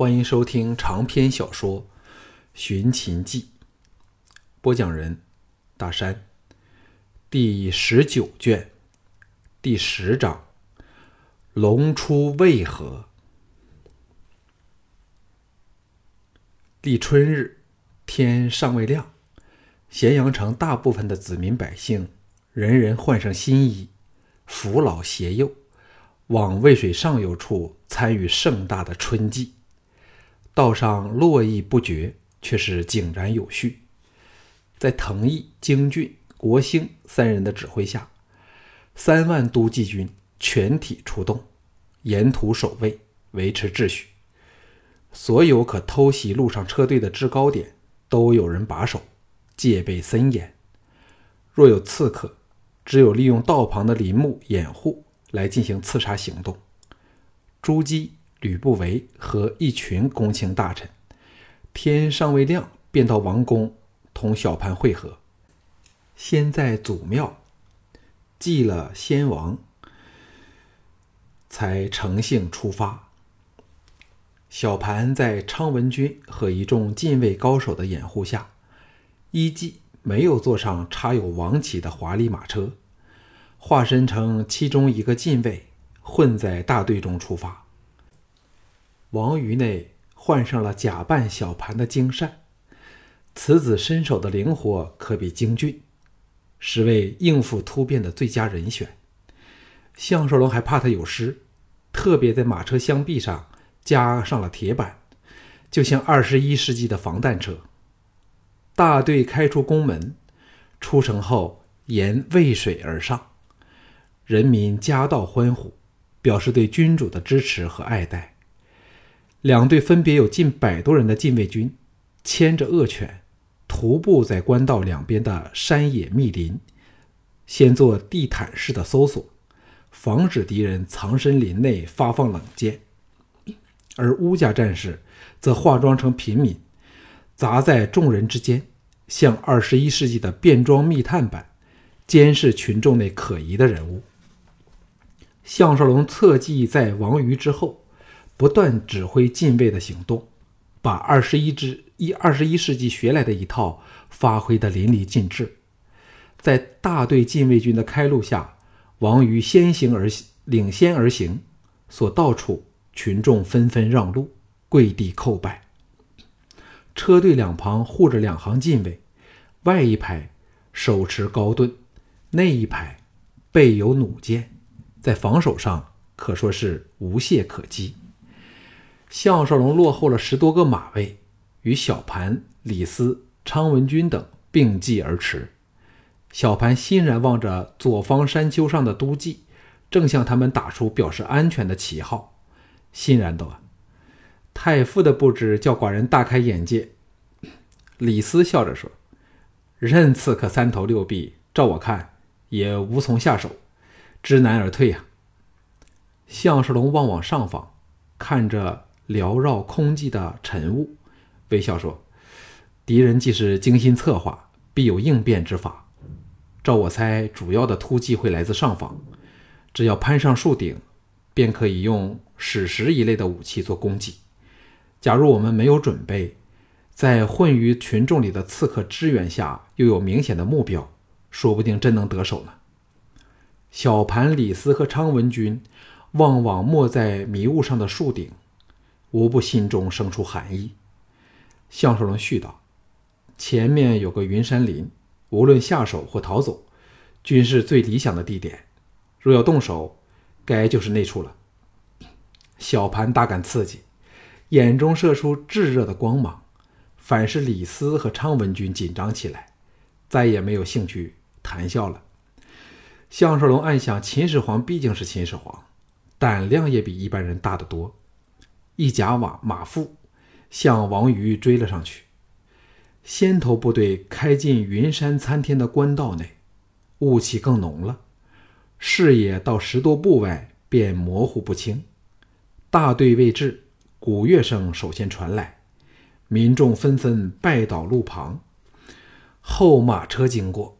欢迎收听长篇小说《寻秦记》，播讲人：大山。第十九卷第十章：龙出渭河。立春日，天尚未亮，咸阳城大部分的子民百姓，人人换上新衣，扶老携幼，往渭水上游处参与盛大的春祭。道上络绎不绝，却是井然有序。在藤毅、京俊、国兴三人的指挥下，三万都骑军全体出动，沿途守卫，维持秩序。所有可偷袭路上车队的制高点，都有人把守，戒备森严。若有刺客，只有利用道旁的林木掩护来进行刺杀行动。朱姬。吕不韦和一群公卿大臣，天尚未亮，便到王宫同小盘会合。先在祖庙祭了先王，才乘兴出发。小盘在昌文君和一众禁卫高手的掩护下，依计没有坐上插有王旗的华丽马车，化身成其中一个禁卫，混在大队中出发。王于内换上了假扮小盘的精善，此子身手的灵活，可比京俊，是为应付突变的最佳人选。项少龙还怕他有失，特别在马车厢壁上加上了铁板，就像二十一世纪的防弹车。大队开出宫门，出城后沿渭水而上，人民夹道欢呼，表示对君主的支持和爱戴。两队分别有近百多人的禁卫军，牵着恶犬，徒步在官道两边的山野密林，先做地毯式的搜索，防止敌人藏身林内发放冷箭；而乌家战士则化妆成平民，杂在众人之间，像二十一世纪的变装密探般，监视群众内可疑的人物。项少龙侧骑在王瑜之后。不断指挥禁卫的行动，把二十一支一二十一世纪学来的一套发挥得淋漓尽致。在大队禁卫军的开路下，王瑜先行而领先而行，所到处群众纷纷让路，跪地叩拜。车队两旁护着两行禁卫，外一排手持高盾，内一排备有弩箭，在防守上可说是无懈可击。项少龙落后了十多个马位，与小盘、李斯、昌文君等并继而驰。小盘欣然望着左方山丘上的都记，正向他们打出表示安全的旗号，欣然道：“太傅的布置叫寡人大开眼界。”李斯笑着说：“任刺客三头六臂，照我看也无从下手，知难而退呀。”项少龙望往上方，看着。缭绕空寂的晨雾，微笑说：“敌人既是精心策划，必有应变之法。照我猜，主要的突击会来自上方。只要攀上树顶，便可以用矢石一类的武器做攻击。假如我们没有准备，在混于群众里的刺客支援下，又有明显的目标，说不定真能得手呢。”小盘、李斯和昌文君望望没在迷雾上的树顶。无不心中生出寒意。项少龙絮道：“前面有个云山林，无论下手或逃走，均是最理想的地点。若要动手，该就是那处了。”小盘大感刺激，眼中射出炙热的光芒。反是李斯和昌文君紧张起来，再也没有兴趣谈笑了。项少龙暗想：秦始皇毕竟是秦始皇，胆量也比一般人大得多。一甲马马腹向王瑜追了上去。先头部队开进云山参天的官道内，雾气更浓了，视野到十多步外便模糊不清。大队未至，鼓乐声首先传来，民众纷纷拜倒路旁。后马车经过，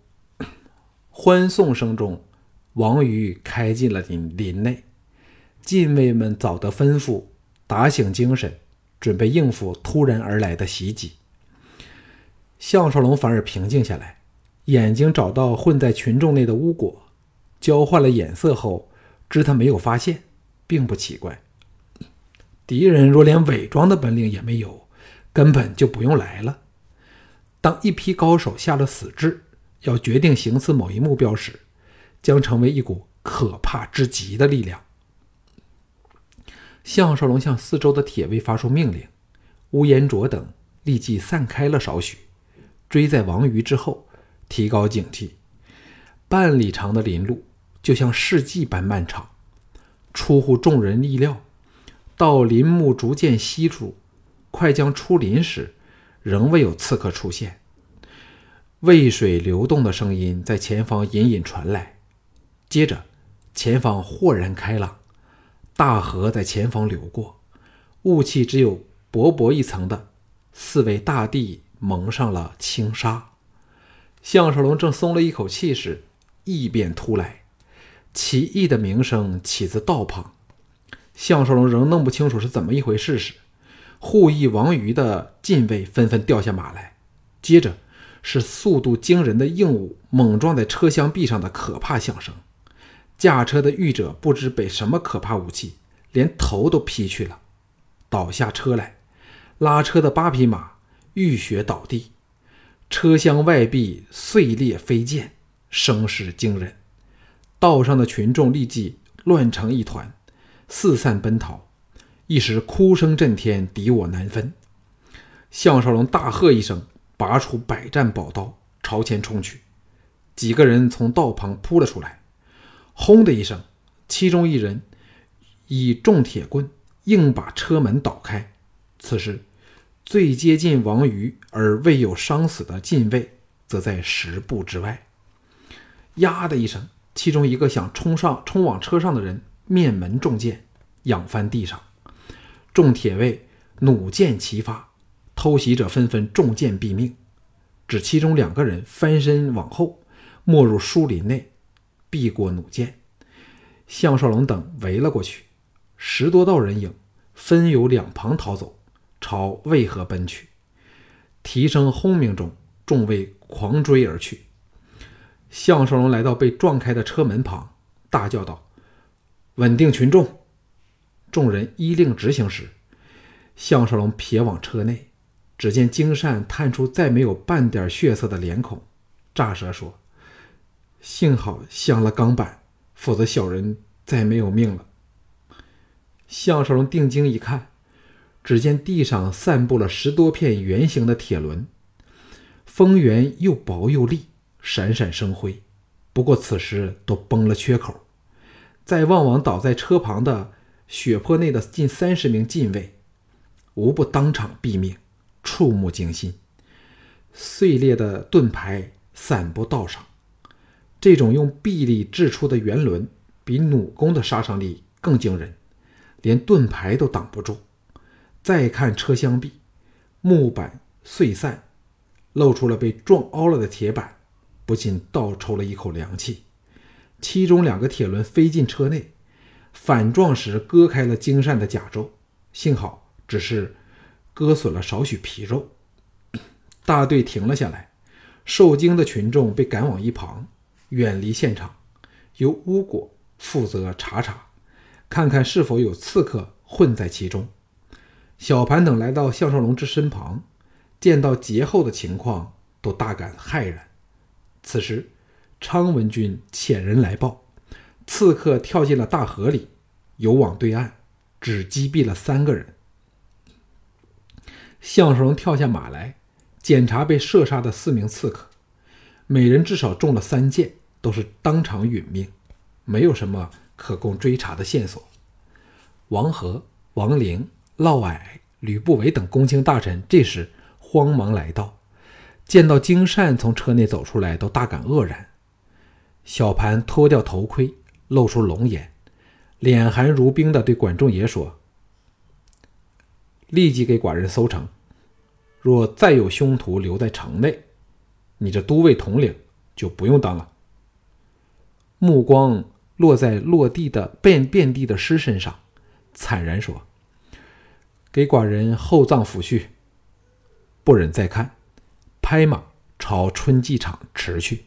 欢送声中，王瑜开进了林林内。禁卫们早得吩咐。打醒精神，准备应付突然而来的袭击。项少龙反而平静下来，眼睛找到混在群众内的巫果，交换了眼色后，知他没有发现，并不奇怪。敌人若连伪装的本领也没有，根本就不用来了。当一批高手下了死志，要决定行刺某一目标时，将成为一股可怕之极的力量。项少龙向四周的铁卫发出命令，乌延灼等立即散开了少许。追在王瑜之后，提高警惕。半里长的林路就像世纪般漫长，出乎众人意料。到林木逐渐稀疏，快将出林时，仍未有刺客出现。渭水流动的声音在前方隐隐传来，接着，前方豁然开朗，大河在前方流过，雾气只有薄薄一层的，似为大地。蒙上了轻纱，项少龙正松了一口气时，异变突来，奇异的鸣声起自道旁。项少龙仍弄不清楚是怎么一回事时，护翼王瑜的禁卫纷纷掉下马来，接着是速度惊人的硬物猛撞在车厢壁上的可怕响声。驾车的御者不知被什么可怕武器，连头都劈去了，倒下车来，拉车的八匹马。浴血倒地，车厢外壁碎裂飞溅，声势惊人。道上的群众立即乱成一团，四散奔逃，一时哭声震天，敌我难分。项少龙大喝一声，拔出百战宝刀，朝前冲去。几个人从道旁扑了出来，轰的一声，其中一人以重铁棍硬把车门捣开。此时。最接近王瑜而未有伤死的禁卫，则在十步之外。呀的一声，其中一个想冲上、冲往车上的人面门中箭，仰翻地上。众铁卫弩箭齐发，偷袭者纷纷中箭毙命，只其中两个人翻身往后，没入树林内，避过弩箭。项少龙等围了过去，十多道人影分由两旁逃走。朝渭河奔去，蹄声轰鸣中，众卫狂追而去。项少龙来到被撞开的车门旁，大叫道：“稳定群众！”众人依令执行时，项少龙瞥往车内，只见金善探出再没有半点血色的脸孔，咋舌说：“幸好镶了钢板，否则小人再没有命了。”项少龙定睛一看。只见地上散布了十多片圆形的铁轮，锋圆又薄又利，闪闪生辉。不过此时都崩了缺口。再望望倒在车旁的血泊内的近三十名禁卫，无不当场毙命，触目惊心。碎裂的盾牌散布道上，这种用臂力制出的圆轮，比弩弓的杀伤力更惊人，连盾牌都挡不住。再看车厢壁，木板碎散，露出了被撞凹了的铁板，不禁倒抽了一口凉气。其中两个铁轮飞进车内，反撞时割开了精善的甲胄，幸好只是割损了少许皮肉。大队停了下来，受惊的群众被赶往一旁，远离现场，由巫果负责查查，看看是否有刺客混在其中。小盘等来到项少龙之身旁，见到劫后的情况，都大感骇然。此时，昌文君遣人来报，刺客跳进了大河里，游往对岸，只击毙了三个人。项少龙跳下马来，检查被射杀的四名刺客，每人至少中了三箭，都是当场殒命，没有什么可供追查的线索。王和、王陵。嫪毐、吕不韦等公卿大臣这时慌忙来到，见到金善从车内走出来，都大感愕然。小盘脱掉头盔，露出龙颜，脸寒如冰的对管仲爷说：“立即给寡人搜城，若再有凶徒留在城内，你这都尉统领就不用当了。”目光落在落地的遍遍地的尸身上，惨然说。给寡人厚葬抚恤。不忍再看，拍马朝春季场驰去。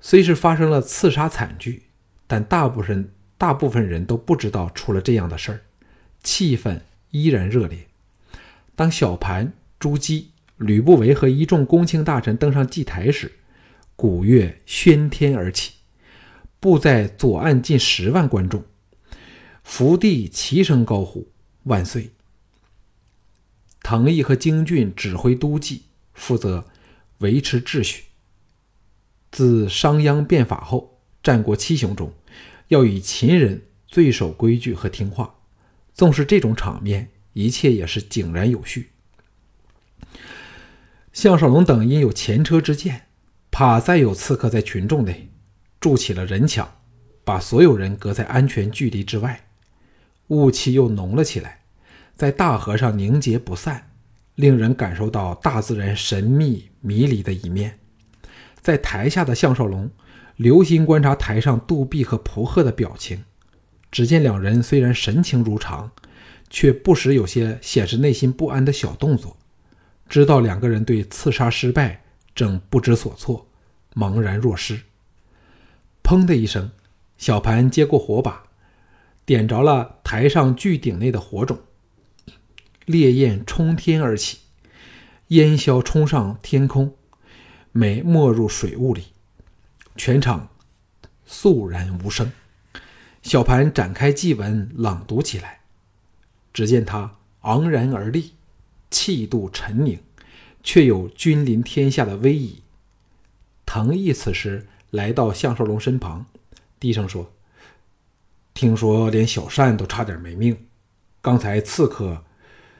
虽是发生了刺杀惨剧，但大部分大部分人都不知道出了这样的事儿，气氛依然热烈。当小盘、朱姬、吕不韦和一众公卿大臣登上祭台时，鼓乐喧天而起，布在左岸近十万观众，伏地齐声高呼“万岁”。滕毅和京俊指挥都记，负责维持秩序。自商鞅变法后，战国七雄中，要以秦人最守规矩和听话。纵是这种场面，一切也是井然有序。项少龙等因有前车之鉴，怕再有刺客在群众内筑起了人墙，把所有人隔在安全距离之外。雾气又浓了起来。在大河上凝结不散，令人感受到大自然神秘迷离的一面。在台下的项少龙留心观察台上杜弼和蒲贺的表情，只见两人虽然神情如常，却不时有些显示内心不安的小动作。知道两个人对刺杀失败正不知所措，茫然若失。砰的一声，小盘接过火把，点着了台上巨鼎内的火种。烈焰冲天而起，烟硝冲上天空，没没入水雾里，全场肃然无声。小盘展开祭文朗读起来，只见他昂然而立，气度沉凝，却有君临天下的威仪。藤毅此时来到项少龙身旁，低声说：“听说连小善都差点没命，刚才刺客。”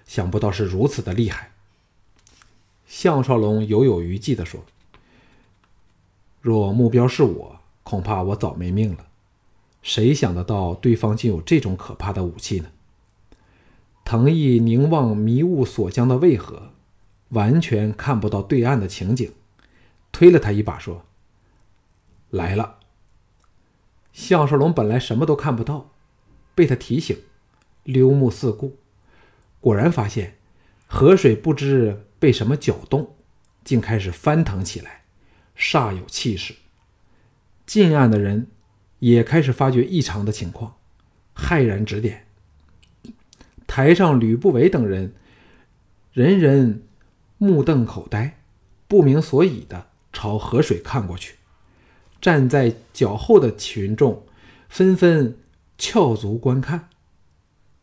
想不到是如此的厉害。项少龙犹有余悸地说：“若目标是我，恐怕我早没命了。谁想得到对方竟有这种可怕的武器呢？”藤毅凝望迷雾所江的渭河，完全看不到对岸的情景，推了他一把说：“来了。”项少龙本来什么都看不到，被他提醒，溜目四顾。果然发现，河水不知被什么搅动，竟开始翻腾起来，煞有气势。近岸的人也开始发觉异常的情况，骇然指点。台上吕不韦等人，人人目瞪口呆，不明所以的朝河水看过去。站在脚后的群众纷纷翘足观看。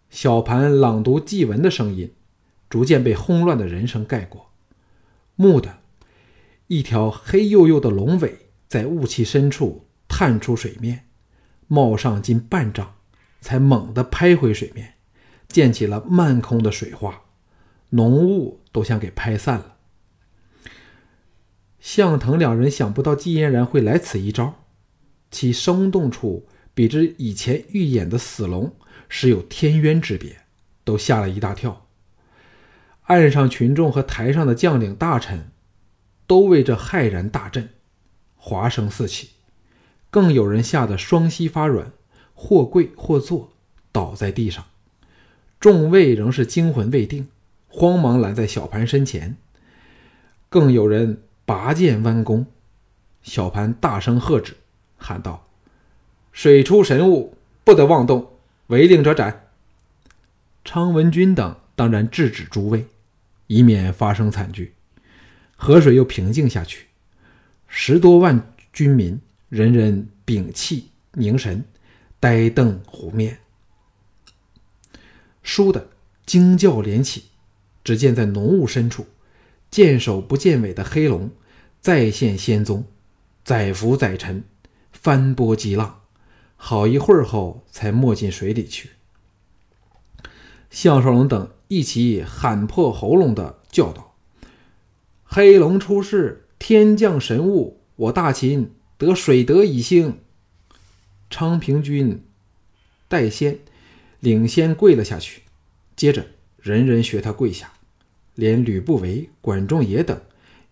小盘朗读祭文的声音，逐渐被轰乱的人声盖过。蓦地，一条黑黝黝的龙尾在雾气深处探出水面，冒上近半丈，才猛地拍回水面，溅起了漫空的水花，浓雾都像给拍散了。向腾两人想不到季嫣然会来此一招，其生动处比之以前预演的死龙。实有天渊之别，都吓了一大跳。岸上群众和台上的将领大臣，都为这骇然大震，哗声四起，更有人吓得双膝发软，或跪或坐，倒在地上。众位仍是惊魂未定，慌忙拦在小盘身前。更有人拔剑弯弓，小盘大声喝止，喊道：“水出神物，不得妄动。”违令者斩。昌文君等当然制止诸位，以免发生惨剧。河水又平静下去，十多万军民人人屏气凝神，呆瞪湖面。倏的惊叫连起，只见在浓雾深处，见首不见尾的黑龙再现仙踪，载浮载沉，翻波激浪。好一会儿后，才没进水里去。项少龙等一起喊破喉咙的叫道：“黑龙出世，天降神物，我大秦得水德以兴。”昌平君代先领先跪了下去，接着人人学他跪下，连吕不韦、管仲也等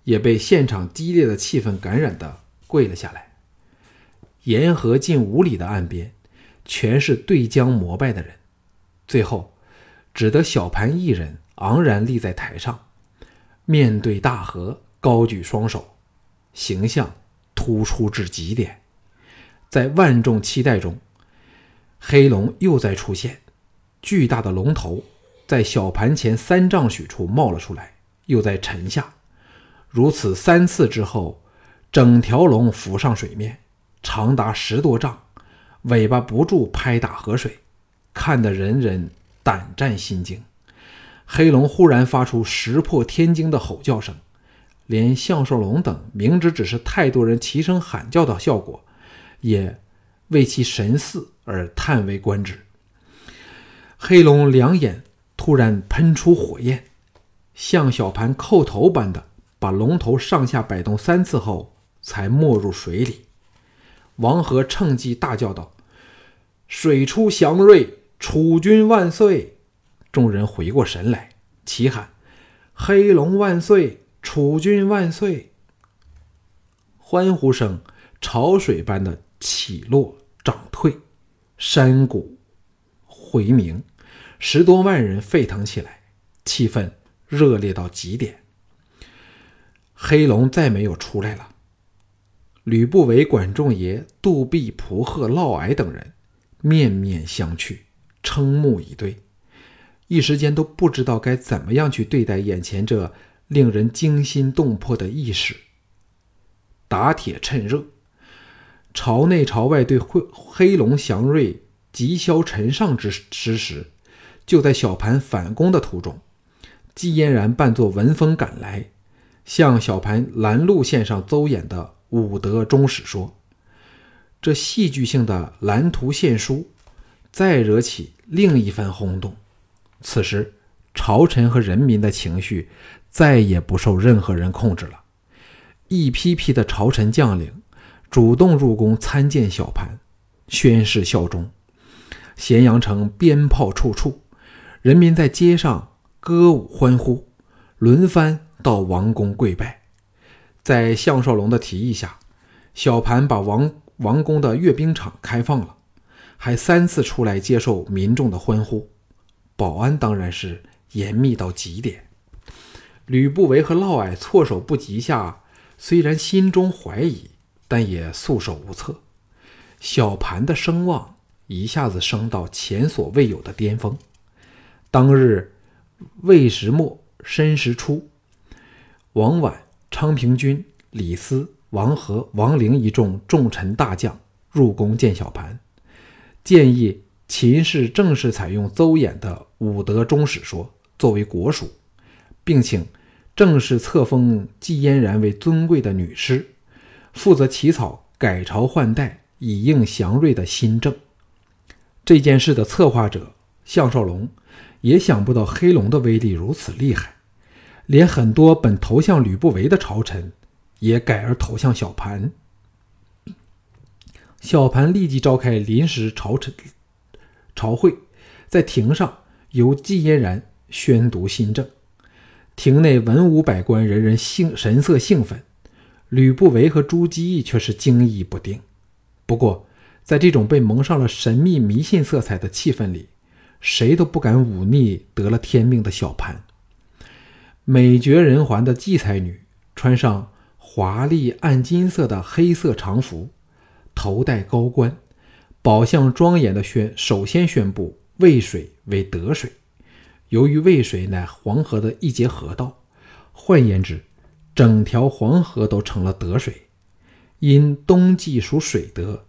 也被现场激烈的气氛感染的跪了下来。沿河近五里的岸边，全是对江膜拜的人。最后，只得小盘一人昂然立在台上，面对大河，高举双手，形象突出至极点。在万众期待中，黑龙又在出现，巨大的龙头在小盘前三丈许处冒了出来，又在沉下。如此三次之后，整条龙浮上水面，长达十多丈，尾巴不住拍打河水，看得人人胆战心惊。黑龙忽然发出石破天惊的吼叫声，连项少龙等明知只是太多人齐声喊叫的效果。也为其神似而叹为观止。黑龙两眼突然喷出火焰，像小盘叩头般的把龙头上下摆动三次后，才没入水里。王和趁机大叫道：“水出祥瑞，楚军万岁！”众人回过神来，齐喊：“黑龙万岁，楚军万岁！”欢呼声潮水般的。起落涨退，山谷回鸣，十多万人沸腾起来，气氛热烈到极点。黑龙再没有出来了。吕不韦、管仲爷、杜弼、蒲贺、嫪毐等人面面相觑，瞠目以对，一时间都不知道该怎么样去对待眼前这令人惊心动魄的异事。打铁趁热。朝内朝外对黑黑龙祥瑞急消尘上之之时，就在小盘反攻的途中，季嫣然扮作文风赶来，向小盘拦路线上邹衍的武德中史说：“这戏剧性的蓝图献书，再惹起另一番轰动。此时，朝臣和人民的情绪再也不受任何人控制了，一批批的朝臣将领。”主动入宫参见小盘，宣誓效忠。咸阳城鞭炮处处，人民在街上歌舞欢呼，轮番到王宫跪拜。在项少龙的提议下，小盘把王王宫的阅兵场开放了，还三次出来接受民众的欢呼，保安当然是严密到极点。吕不韦和嫪毐措手不及下，虽然心中怀疑。但也束手无策，小盘的声望一下子升到前所未有的巅峰。当日未时末申时初，王绾、昌平君、李斯、王和、王陵一众重臣大将入宫见小盘，建议秦氏正式采用邹衍的武德中史说作为国书，并请正式册封季嫣然为尊贵的女师。负责起草改朝换代以应祥瑞的新政。这件事的策划者项少龙也想不到黑龙的威力如此厉害，连很多本投向吕不韦的朝臣也改而投向小盘。小盘立即召开临时朝臣朝会，在庭上由季嫣然宣读新政，庭内文武百官人人兴神色兴奋。吕不韦和朱基义却是惊疑不定。不过，在这种被蒙上了神秘迷信色彩的气氛里，谁都不敢忤逆得了天命的小盘。美绝人寰的季才女，穿上华丽暗金色的黑色长服，头戴高冠，宝相庄严的宣首先宣布渭水为得水。由于渭水乃黄河的一节河道，换言之。整条黄河都成了得水，因冬季属水德，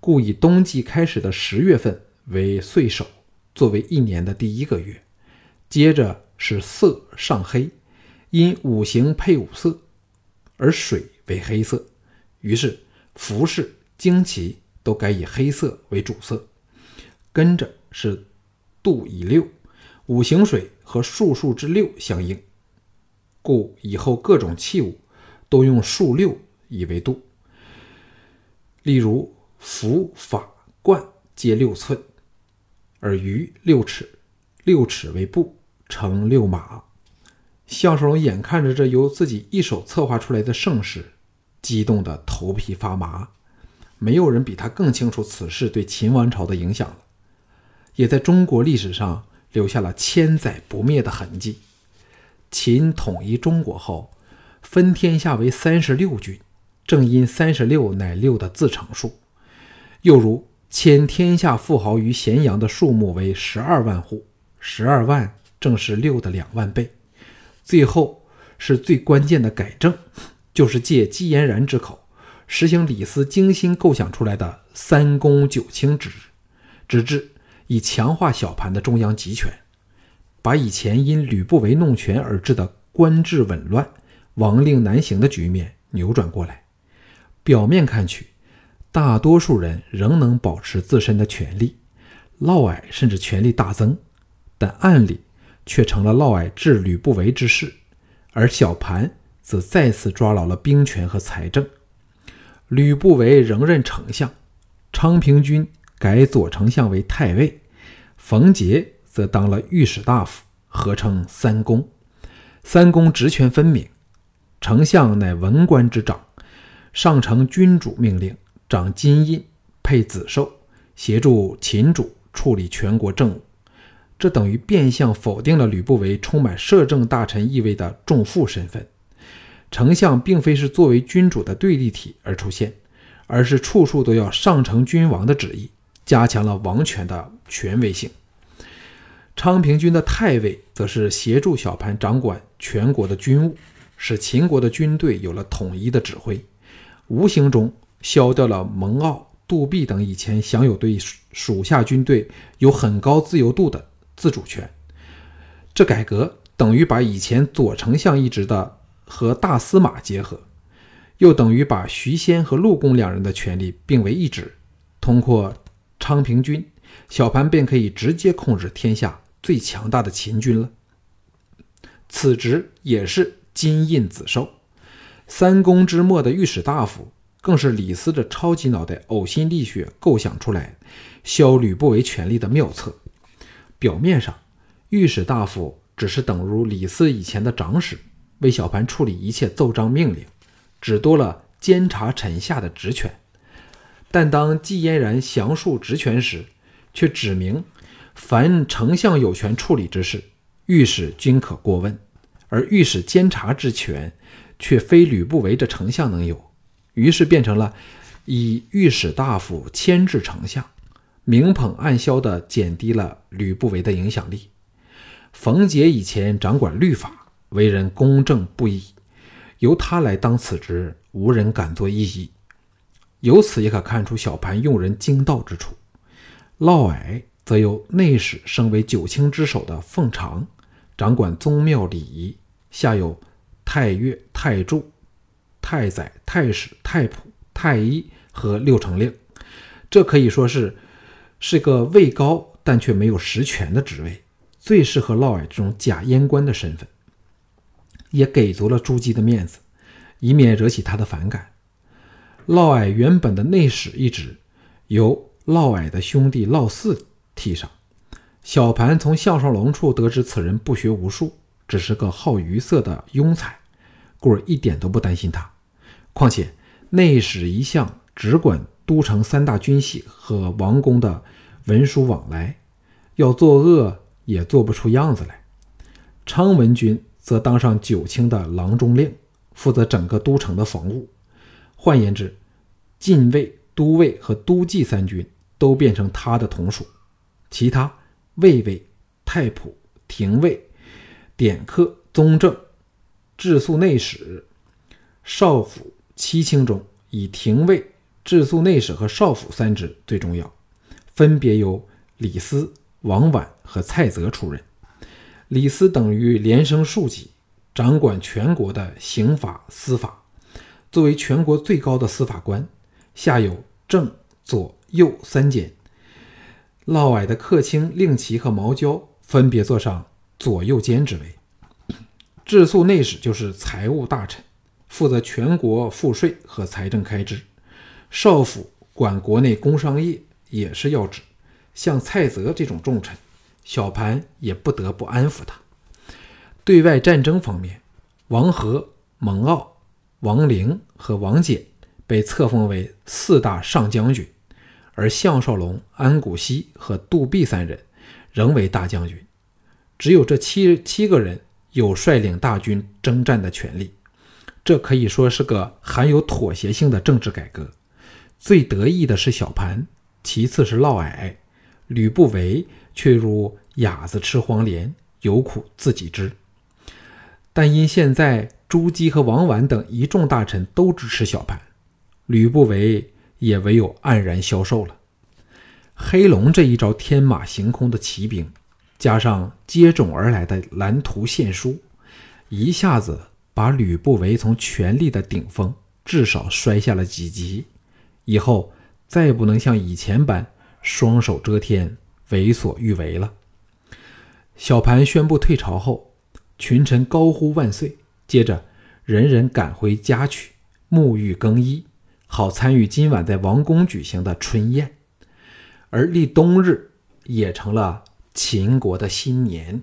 故以冬季开始的十月份为岁首，作为一年的第一个月。接着是色上黑，因五行配五色，而水为黑色，于是服饰旌旗都改以黑色为主色。跟着是度以六，五行水和数数之六相应。故以后各种器物都用数六以为度，例如符、法、冠皆六寸，而鱼六尺，六尺为步，成六马。项少龙眼看着这由自己一手策划出来的盛世，激动的头皮发麻。没有人比他更清楚此事对秦王朝的影响了，也在中国历史上留下了千载不灭的痕迹。秦统一中国后，分天下为三十六郡，正因三十六乃六的自成数。又如迁天下富豪于咸阳的数目为十二万户，十二万正是六的两万倍。最后是最关键的改正，就是借姬嫣然之口，实行李斯精心构想出来的三公九卿制，直至以强化小盘的中央集权，把以前因吕不韦弄权而致的官制紊乱、王令难行的局面扭转过来。表面看去，大多数人仍能保持自身的权利，嫪毐甚至权力大增，但暗里。却成了嫪毐治吕不韦之事，而小盘则再次抓牢了兵权和财政。吕不韦仍任丞相，昌平君改左丞相为太尉，冯杰则当了御史大夫，合称三公。三公职权分明，丞相乃文官之长，上承君主命令，掌金印，配子寿，协助秦主处理全国政务。这等于变相否定了吕不韦充满摄政大臣意味的重父身份。丞相并非是作为君主的对立体而出现，而是处处都要上承君王的旨意，加强了王权的权威性。昌平君的太尉则是协助小盘掌管全国的军务，使秦国的军队有了统一的指挥，无形中消掉了蒙骜、杜弼等以前享有对属下军队有很高自由度的。自主权，这改革等于把以前左丞相一职的和大司马结合，又等于把徐仙和陆公两人的权力并为一职。通过昌平君，小盘便可以直接控制天下最强大的秦军了。此职也是金印子授，三公之末的御史大夫，更是李斯的超级脑袋呕心沥血构想出来削吕不韦权力的妙策。表面上，御史大夫只是等如李斯以前的长史，为小盘处理一切奏章命令，只多了监察臣下的职权。但当季嫣然详述职权时，却指明凡丞相有权处理之事，御史均可过问，而御史监察之权，却非吕不韦这丞相能有。于是变成了以御史大夫牵制丞相。明捧暗销的减低了吕不韦的影响力。冯杰以前掌管律法，为人公正不一，由他来当此职，无人敢做异议。由此也可看出小盘用人精到之处。嫪毐则由内史升为九卿之首的奉常，掌管宗庙礼仪，下有太岳、太柱、太宰、太史、太仆、太医和六成令，这可以说是。是个位高但却没有实权的职位，最适合嫪毐这种假阉官的身份，也给足了朱姬的面子，以免惹起他的反感。嫪毐原本的内史一职由嫪毐的兄弟嫪毑替上。小盘从项少龙处得知此人不学无术，只是个好娱色的庸才，故而一点都不担心他。况且内史一向只管都城三大军系和王宫的。文书往来，要作恶也做不出样子来。昌文君则当上九卿的郎中令，负责整个都城的防务。换言之，禁卫、都尉和都记三军都变成他的同属。其他卫尉、太仆、廷尉、典客、宗正、治粟内史、少府七卿中，以廷尉、治粟内史和少府三职最重要。分别由李斯、王绾和蔡泽出任。李斯等于连升数级，掌管全国的刑法、司法。作为全国最高的司法官，下有正、左、右三监。嫪毐的客卿令旗和毛焦分别坐上左右监之位。治粟内史就是财务大臣，负责全国赋税和财政开支。少府管国内工商业。也是要职，像蔡泽这种重臣，小盘也不得不安抚他。对外战争方面，王和、蒙骜、王陵和王翦被册封为四大上将军，而项少龙、安谷西和杜弼三人仍为大将军，只有这七七个人有率领大军征战的权利。这可以说是个含有妥协性的政治改革。最得意的是小盘，其次是嫪毐，吕不韦却如哑子吃黄连，有苦自己知。但因现在朱姬和王绾等一众大臣都支持小盘，吕不韦也唯有黯然消瘦了。黑龙这一招天马行空的骑兵，加上接踵而来的蓝图献书，一下子把吕不韦从权力的顶峰至少摔下了几级，以后再也不能像以前般双手遮天、为所欲为了。小盘宣布退朝后。群臣高呼万岁，接着人人赶回家去沐浴更衣，好参与今晚在王宫举行的春宴。而立冬日也成了秦国的新年。